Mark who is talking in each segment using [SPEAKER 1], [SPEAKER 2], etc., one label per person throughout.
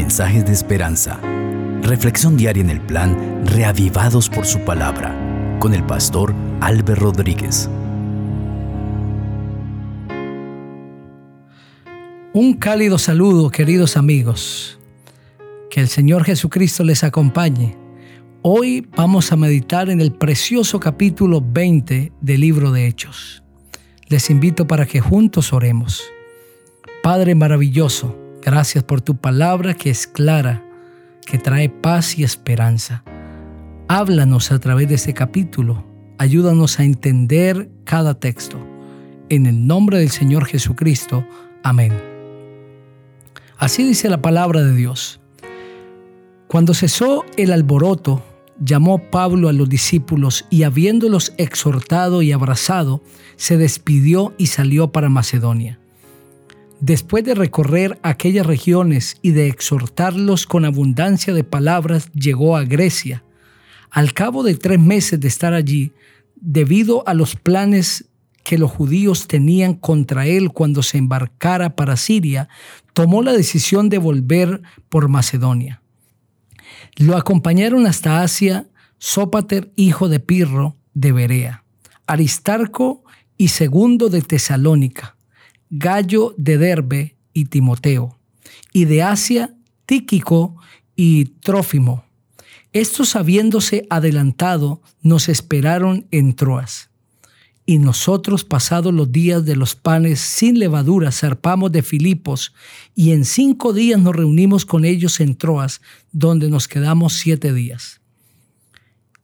[SPEAKER 1] Mensajes de esperanza. Reflexión diaria en el plan Reavivados por su palabra con el pastor Álvaro Rodríguez.
[SPEAKER 2] Un cálido saludo, queridos amigos. Que el Señor Jesucristo les acompañe. Hoy vamos a meditar en el precioso capítulo 20 del libro de Hechos. Les invito para que juntos oremos. Padre maravilloso, gracias por tu palabra que es clara, que trae paz y esperanza. Háblanos a través de este capítulo. Ayúdanos a entender cada texto. En el nombre del Señor Jesucristo. Amén. Así dice la palabra de Dios. Cuando cesó el alboroto, llamó Pablo a los discípulos y habiéndolos exhortado y abrazado, se despidió y salió para Macedonia. Después de recorrer aquellas regiones y de exhortarlos con abundancia de palabras, llegó a Grecia. Al cabo de tres meses de estar allí, debido a los planes que los judíos tenían contra él cuando se embarcara para Siria, tomó la decisión de volver por Macedonia. Lo acompañaron hasta Asia Sópater, hijo de Pirro, de Berea, Aristarco y segundo de Tesalónica, Gallo de Derbe y Timoteo, y de Asia Tíquico y Trófimo. Estos habiéndose adelantado, nos esperaron en Troas. Y nosotros, pasados los días de los panes sin levadura, zarpamos de Filipos, y en cinco días nos reunimos con ellos en Troas, donde nos quedamos siete días.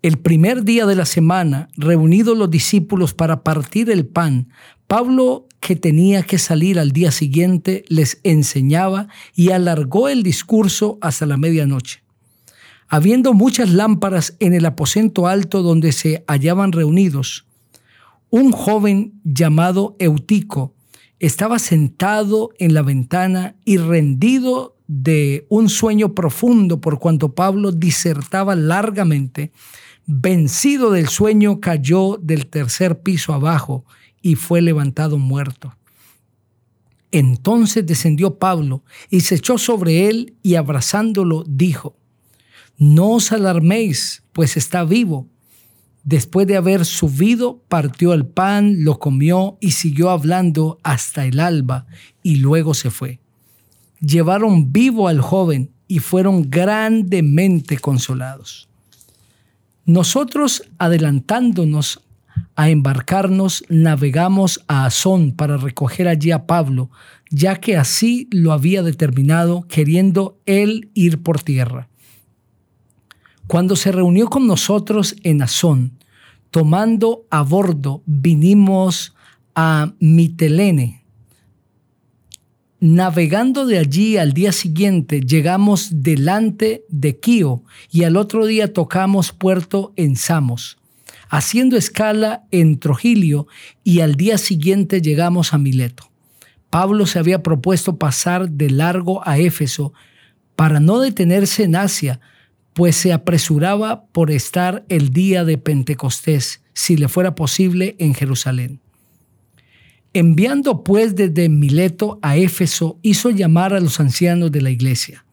[SPEAKER 2] El primer día de la semana, reunidos los discípulos para partir el pan, Pablo, que tenía que salir al día siguiente, les enseñaba y alargó el discurso hasta la medianoche. Habiendo muchas lámparas en el aposento alto donde se hallaban reunidos, un joven llamado Eutico estaba sentado en la ventana y rendido de un sueño profundo por cuanto Pablo disertaba largamente, vencido del sueño cayó del tercer piso abajo y fue levantado muerto. Entonces descendió Pablo y se echó sobre él y abrazándolo dijo, No os alarméis, pues está vivo. Después de haber subido, partió el pan, lo comió y siguió hablando hasta el alba y luego se fue. Llevaron vivo al joven y fueron grandemente consolados. Nosotros, adelantándonos a embarcarnos, navegamos a Azón para recoger allí a Pablo, ya que así lo había determinado, queriendo él ir por tierra. Cuando se reunió con nosotros en Azón, tomando a bordo, vinimos a Mitelene. Navegando de allí al día siguiente, llegamos delante de Quío y al otro día tocamos puerto en Samos, haciendo escala en Trogilio y al día siguiente llegamos a Mileto. Pablo se había propuesto pasar de largo a Éfeso para no detenerse en Asia, pues se apresuraba por estar el día de Pentecostés, si le fuera posible, en Jerusalén. Enviando pues desde Mileto a Éfeso, hizo llamar a los ancianos de la iglesia.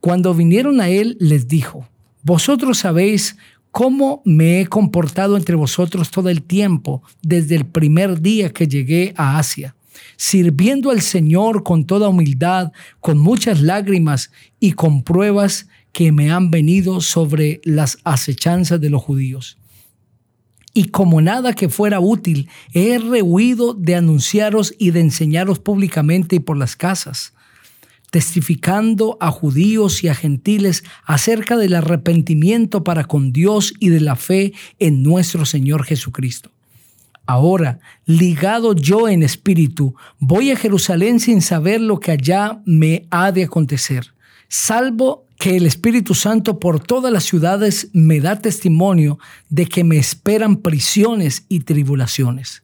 [SPEAKER 2] Cuando vinieron a él, les dijo, Vosotros sabéis cómo me he comportado entre vosotros todo el tiempo, desde el primer día que llegué a Asia, sirviendo al Señor con toda humildad, con muchas lágrimas y con pruebas que me han venido sobre las acechanzas de los judíos. Y como nada que fuera útil, he rehuido de anunciaros y de enseñaros públicamente y por las casas, testificando a judíos y a gentiles acerca del arrepentimiento para con Dios y de la fe en nuestro Señor Jesucristo. Ahora, ligado yo en espíritu, voy a Jerusalén sin saber lo que allá me ha de acontecer, salvo que el Espíritu Santo por todas las ciudades me da testimonio de que me esperan prisiones y tribulaciones.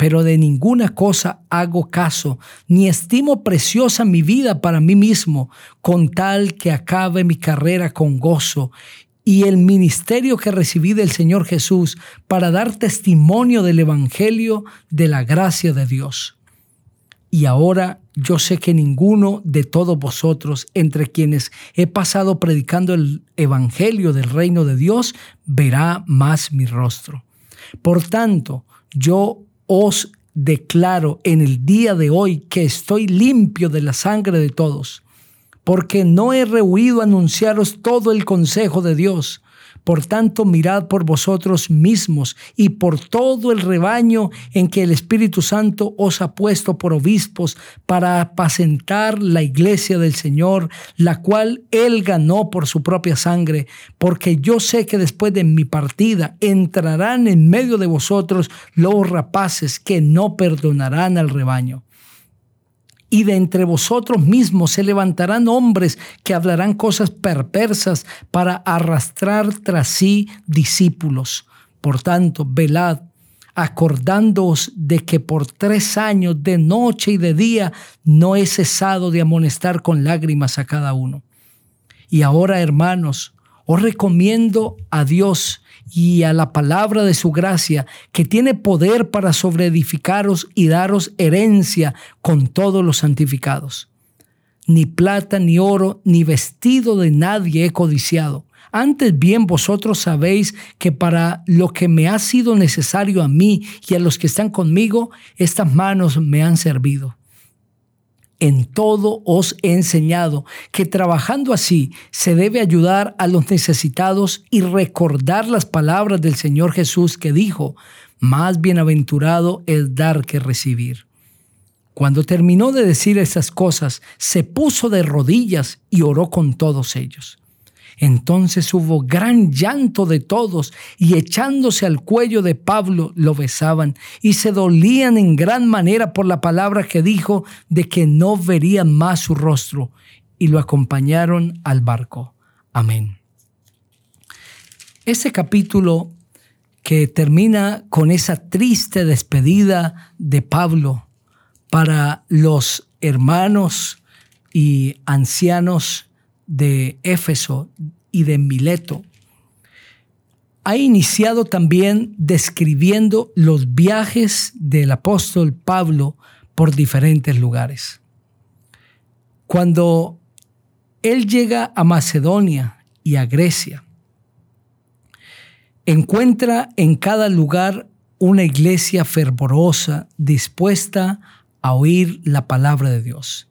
[SPEAKER 2] Pero de ninguna cosa hago caso, ni estimo preciosa mi vida para mí mismo, con tal que acabe mi carrera con gozo y el ministerio que recibí del Señor Jesús para dar testimonio del Evangelio de la gracia de Dios. Y ahora yo sé que ninguno de todos vosotros, entre quienes he pasado predicando el Evangelio del reino de Dios, verá más mi rostro. Por tanto, yo os declaro en el día de hoy que estoy limpio de la sangre de todos, porque no he rehuido anunciaros todo el consejo de Dios por tanto, mirad por vosotros mismos y por todo el rebaño en que el Espíritu Santo os ha puesto por obispos para apacentar la iglesia del Señor, la cual Él ganó por su propia sangre, porque yo sé que después de mi partida entrarán en medio de vosotros los rapaces que no perdonarán al rebaño y de entre vosotros mismos se levantarán hombres que hablarán cosas perversas para arrastrar tras sí discípulos. Por tanto, velad, acordándoos de que por tres años, de noche y de día, no he cesado de amonestar con lágrimas a cada uno. Y ahora, hermanos, os recomiendo a Dios y a la palabra de su gracia, que tiene poder para sobreedificaros y daros herencia con todos los santificados. Ni plata, ni oro, ni vestido de nadie he codiciado. Antes bien vosotros sabéis que para lo que me ha sido necesario a mí y a los que están conmigo, estas manos me han servido en todo os he enseñado que trabajando así se debe ayudar a los necesitados y recordar las palabras del Señor Jesús que dijo, más bienaventurado es dar que recibir. Cuando terminó de decir estas cosas, se puso de rodillas y oró con todos ellos. Entonces hubo gran llanto de todos y echándose al cuello de Pablo lo besaban y se dolían en gran manera por la palabra que dijo de que no verían más su rostro y lo acompañaron al barco. Amén. Ese capítulo que termina con esa triste despedida de Pablo para los hermanos y ancianos de Éfeso y de Mileto, ha iniciado también describiendo los viajes del apóstol Pablo por diferentes lugares. Cuando él llega a Macedonia y a Grecia, encuentra en cada lugar una iglesia fervorosa dispuesta a oír la palabra de Dios.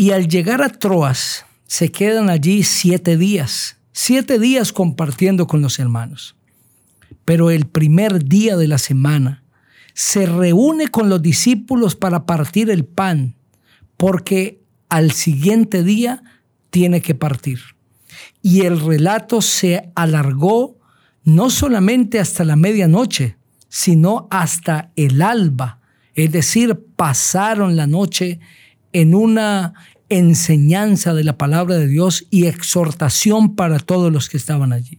[SPEAKER 2] Y al llegar a Troas, se quedan allí siete días, siete días compartiendo con los hermanos. Pero el primer día de la semana se reúne con los discípulos para partir el pan, porque al siguiente día tiene que partir. Y el relato se alargó no solamente hasta la medianoche, sino hasta el alba. Es decir, pasaron la noche en una enseñanza de la palabra de Dios y exhortación para todos los que estaban allí.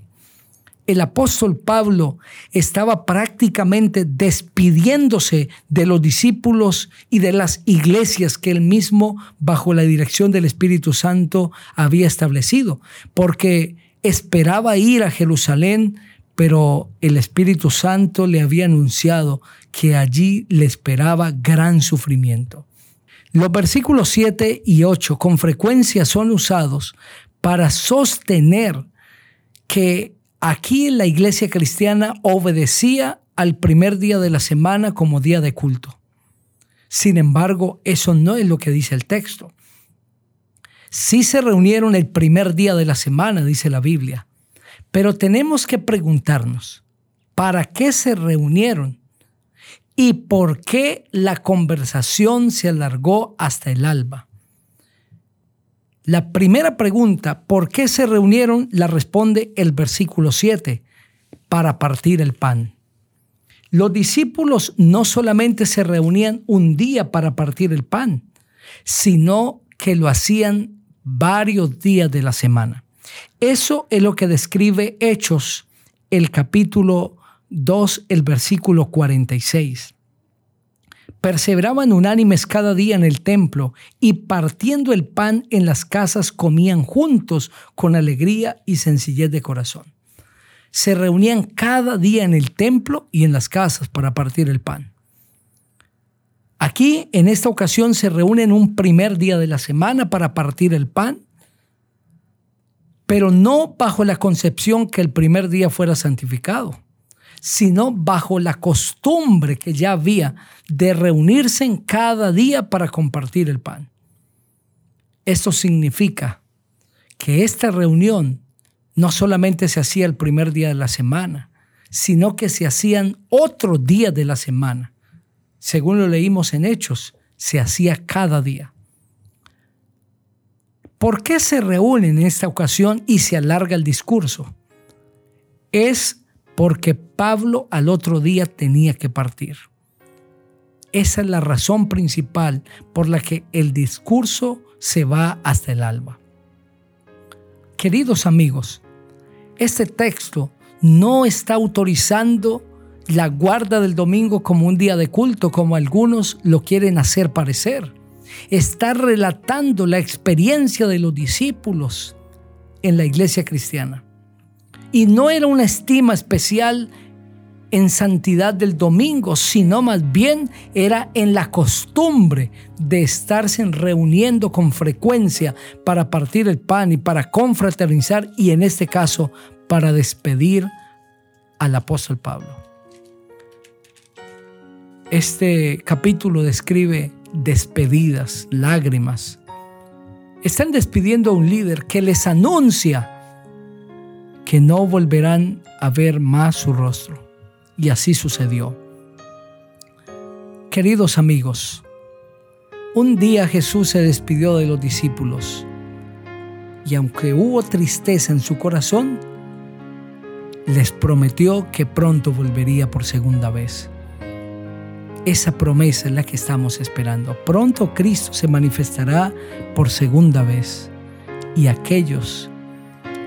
[SPEAKER 2] El apóstol Pablo estaba prácticamente despidiéndose de los discípulos y de las iglesias que él mismo, bajo la dirección del Espíritu Santo, había establecido, porque esperaba ir a Jerusalén, pero el Espíritu Santo le había anunciado que allí le esperaba gran sufrimiento. Los versículos 7 y 8 con frecuencia son usados para sostener que aquí en la iglesia cristiana obedecía al primer día de la semana como día de culto. Sin embargo, eso no es lo que dice el texto. Sí se reunieron el primer día de la semana, dice la Biblia, pero tenemos que preguntarnos, ¿para qué se reunieron y por qué la conversación se alargó hasta el alba. La primera pregunta, ¿por qué se reunieron? la responde el versículo 7, para partir el pan. Los discípulos no solamente se reunían un día para partir el pan, sino que lo hacían varios días de la semana. Eso es lo que describe Hechos, el capítulo 2, el versículo 46. Perseveraban unánimes cada día en el templo y partiendo el pan en las casas comían juntos con alegría y sencillez de corazón. Se reunían cada día en el templo y en las casas para partir el pan. Aquí, en esta ocasión, se reúnen un primer día de la semana para partir el pan, pero no bajo la concepción que el primer día fuera santificado, sino bajo la costumbre que ya había de reunirse en cada día para compartir el pan. Esto significa que esta reunión no solamente se hacía el primer día de la semana, sino que se hacían otro día de la semana. Según lo leímos en Hechos, se hacía cada día. ¿Por qué se reúnen en esta ocasión y se alarga el discurso? Es porque Pablo al otro día tenía que partir. Esa es la razón principal por la que el discurso se va hasta el alba. Queridos amigos, este texto no está autorizando la guarda del domingo como un día de culto, como algunos lo quieren hacer parecer. Está relatando la experiencia de los discípulos en la iglesia cristiana. Y no era una estima especial en santidad del domingo, sino más bien era en la costumbre de estarse reuniendo con frecuencia para partir el pan y para confraternizar y en este caso para despedir al apóstol Pablo. Este capítulo describe despedidas, lágrimas. Están despidiendo a un líder que les anuncia que no volverán a ver más su rostro. Y así sucedió. Queridos amigos, un día Jesús se despidió de los discípulos y aunque hubo tristeza en su corazón, les prometió que pronto volvería por segunda vez. Esa promesa es la que estamos esperando. Pronto Cristo se manifestará por segunda vez y aquellos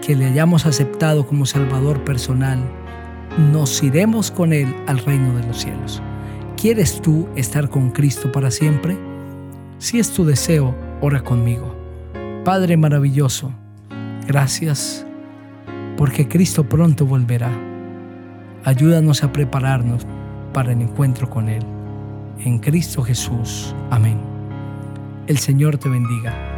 [SPEAKER 2] que le hayamos aceptado como Salvador personal, nos iremos con Él al reino de los cielos. ¿Quieres tú estar con Cristo para siempre? Si es tu deseo, ora conmigo. Padre maravilloso, gracias porque Cristo pronto volverá. Ayúdanos a prepararnos para el encuentro con Él. En Cristo Jesús. Amén. El Señor te bendiga.